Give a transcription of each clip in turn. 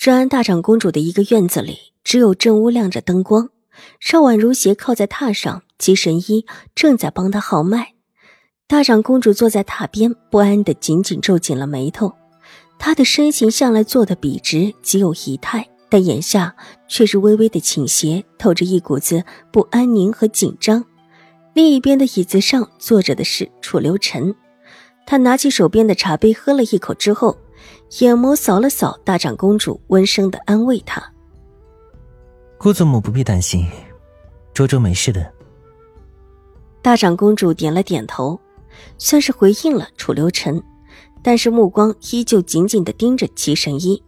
治安大长公主的一个院子里，只有正屋亮着灯光。邵婉如斜靠在榻上，姬神医正在帮她号脉。大长公主坐在榻边，不安的紧紧皱紧了眉头。她的身形向来坐得笔直，极有仪态，但眼下却是微微的倾斜，透着一股子不安宁和紧张。另一边的椅子上坐着的是楚留臣，他拿起手边的茶杯，喝了一口之后。眼眸扫了扫大长公主，温声的安慰她：“姑祖母不必担心，卓卓没事的。”大长公主点了点头，算是回应了楚留臣，但是目光依旧紧紧的盯着齐神医，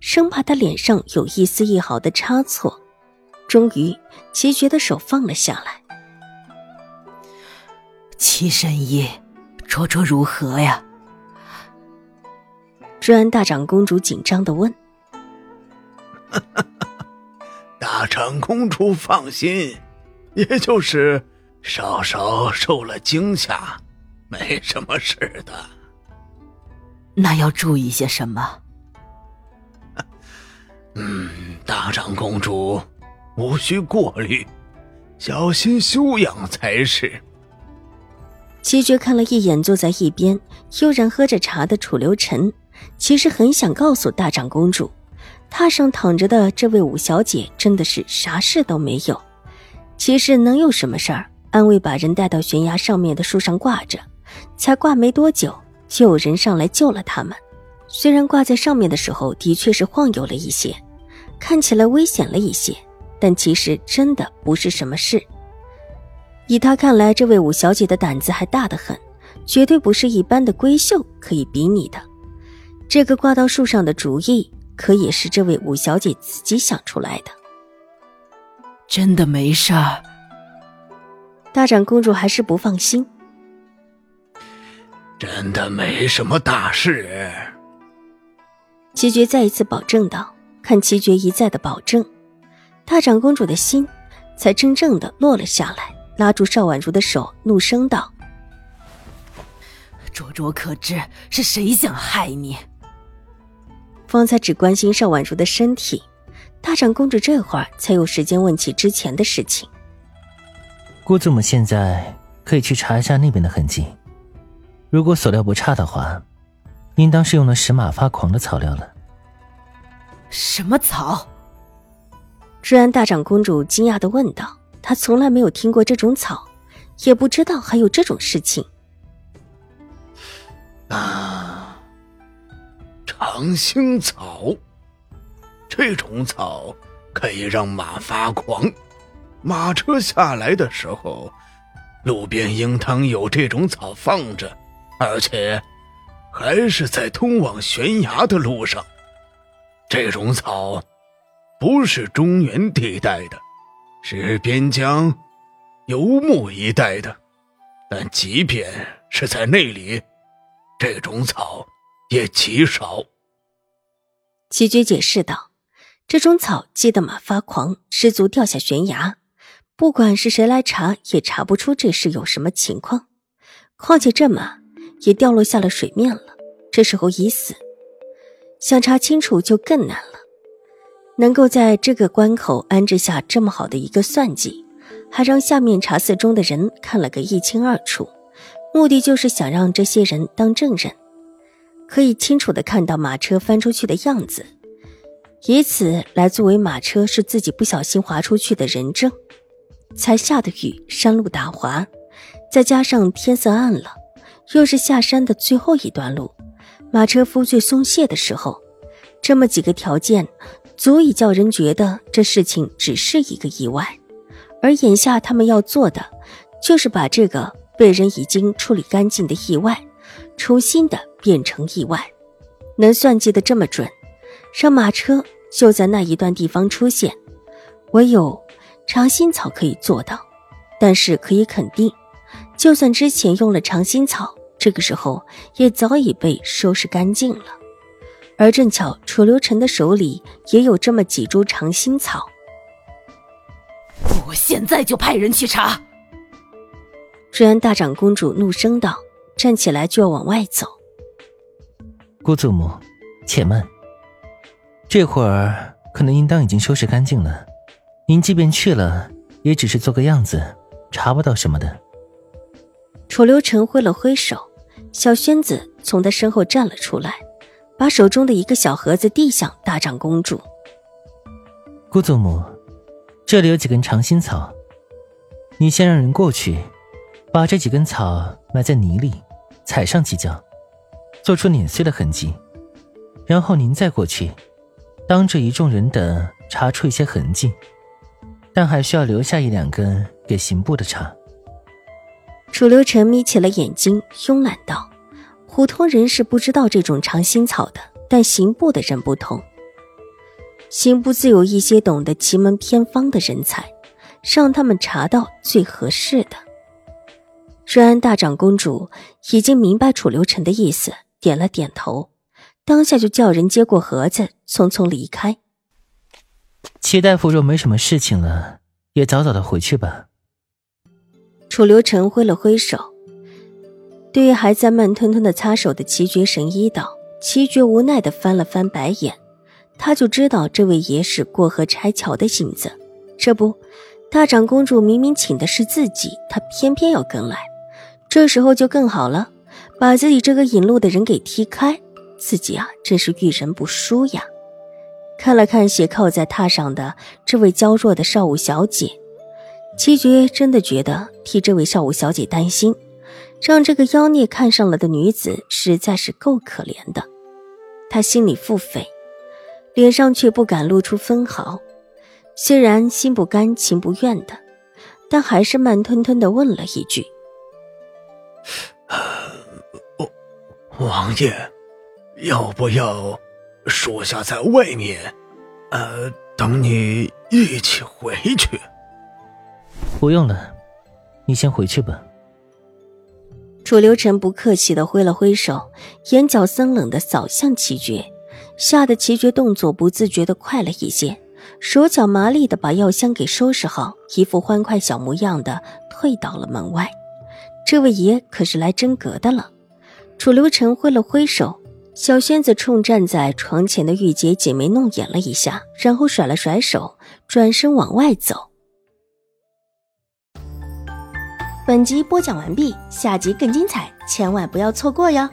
生怕他脸上有一丝一毫的差错。终于，齐觉的手放了下来。齐神医，卓卓如何呀？治安大长公主紧张的问：“ 大长公主放心，也就是稍稍受了惊吓，没什么事的。那要注意些什么？嗯，大长公主无需过虑，小心休养才是。”七绝看了一眼坐在一边悠然喝着茶的楚留臣。其实很想告诉大长公主，榻上躺着的这位五小姐真的是啥事都没有。其实能有什么事儿？安慰把人带到悬崖上面的树上挂着，才挂没多久，就有人上来救了他们。虽然挂在上面的时候的确是晃悠了一些，看起来危险了一些，但其实真的不是什么事。以他看来，这位五小姐的胆子还大得很，绝对不是一般的闺秀可以比拟的。这个挂到树上的主意，可也是这位五小姐自己想出来的。真的没事儿。大长公主还是不放心。真的没什么大事。齐绝再一次保证道。看齐绝一再的保证，大长公主的心才真正的落了下来，拉住邵婉如的手，怒声道：“灼灼可知是谁想害你？”方才只关心邵婉如的身体，大长公主这会儿才有时间问起之前的事情。姑祖母现在可以去查一下那边的痕迹，如果所料不差的话，应当是用了使马发狂的草料了。什么草？治安大长公主惊讶的问道：“她从来没有听过这种草，也不知道还有这种事情。”啊。长兴草，这种草可以让马发狂。马车下来的时候，路边应当有这种草放着，而且还是在通往悬崖的路上。这种草不是中原地带的，是边疆游牧一带的。但即便是在那里，这种草。也极少。齐军解释道：“这种草激得马发狂，失足掉下悬崖。不管是谁来查，也查不出这是有什么情况。况且这马也掉落下了水面了，这时候已死，想查清楚就更难了。能够在这个关口安置下这么好的一个算计，还让下面查寺中的人看了个一清二楚，目的就是想让这些人当证人。”可以清楚的看到马车翻出去的样子，以此来作为马车是自己不小心滑出去的人证。才下的雨，山路打滑，再加上天色暗了，又是下山的最后一段路，马车夫最松懈的时候，这么几个条件，足以叫人觉得这事情只是一个意外。而眼下他们要做的，就是把这个被人已经处理干净的意外，重新的。变成意外，能算计的这么准，让马车就在那一段地方出现，唯有长心草可以做到。但是可以肯定，就算之前用了长心草，这个时候也早已被收拾干净了。而正巧楚留臣的手里也有这么几株长心草。我现在就派人去查。瑞安大长公主怒声道，站起来就要往外走。姑祖母，且慢。这会儿可能应当已经收拾干净了。您即便去了，也只是做个样子。查不到什么的。楚留臣挥了挥手，小轩子从他身后站了出来，把手中的一个小盒子递向大长公主。姑祖母，这里有几根长心草，你先让人过去，把这几根草埋在泥里，踩上几脚，做出碾碎的痕迹，然后您再过去，当着一众人等查出一些痕迹。但还需要留下一两根给刑部的查。楚留臣眯起了眼睛，慵懒道：“普通人是不知道这种长心草的，但刑部的人不同。刑部自有一些懂得奇门偏方的人才，让他们查到最合适的。”瑞安大长公主已经明白楚留臣的意思，点了点头，当下就叫人接过盒子，匆匆离开。齐大夫若没什么事情了，也早早的回去吧。楚留臣挥了挥手，对于还在慢吞吞的擦手的齐绝神医道：“齐绝无奈的翻了翻白眼，他就知道这位爷是过河拆桥的性子。这不，大长公主明明请的是自己，他偏偏要跟来，这时候就更好了，把自己这个引路的人给踢开，自己啊，真是遇人不淑呀。”看了看斜靠在榻上的这位娇弱的少武小姐，七绝真的觉得替这位少武小姐担心，让这个妖孽看上了的女子实在是够可怜的。他心里腹诽，脸上却不敢露出分毫。虽然心不甘情不愿的，但还是慢吞吞的问了一句：“王爷，要不要？”属下在外面，呃，等你一起回去。不用了，你先回去吧。楚留臣不客气的挥了挥手，眼角森冷的扫向齐绝，吓得齐绝动作不自觉的快了一些，手脚麻利的把药箱给收拾好，一副欢快小模样的退到了门外。这位爷可是来真格的了。楚留臣挥了挥手。小仙子冲站在床前的玉洁挤眉弄眼了一下，然后甩了甩手，转身往外走。本集播讲完毕，下集更精彩，千万不要错过哟。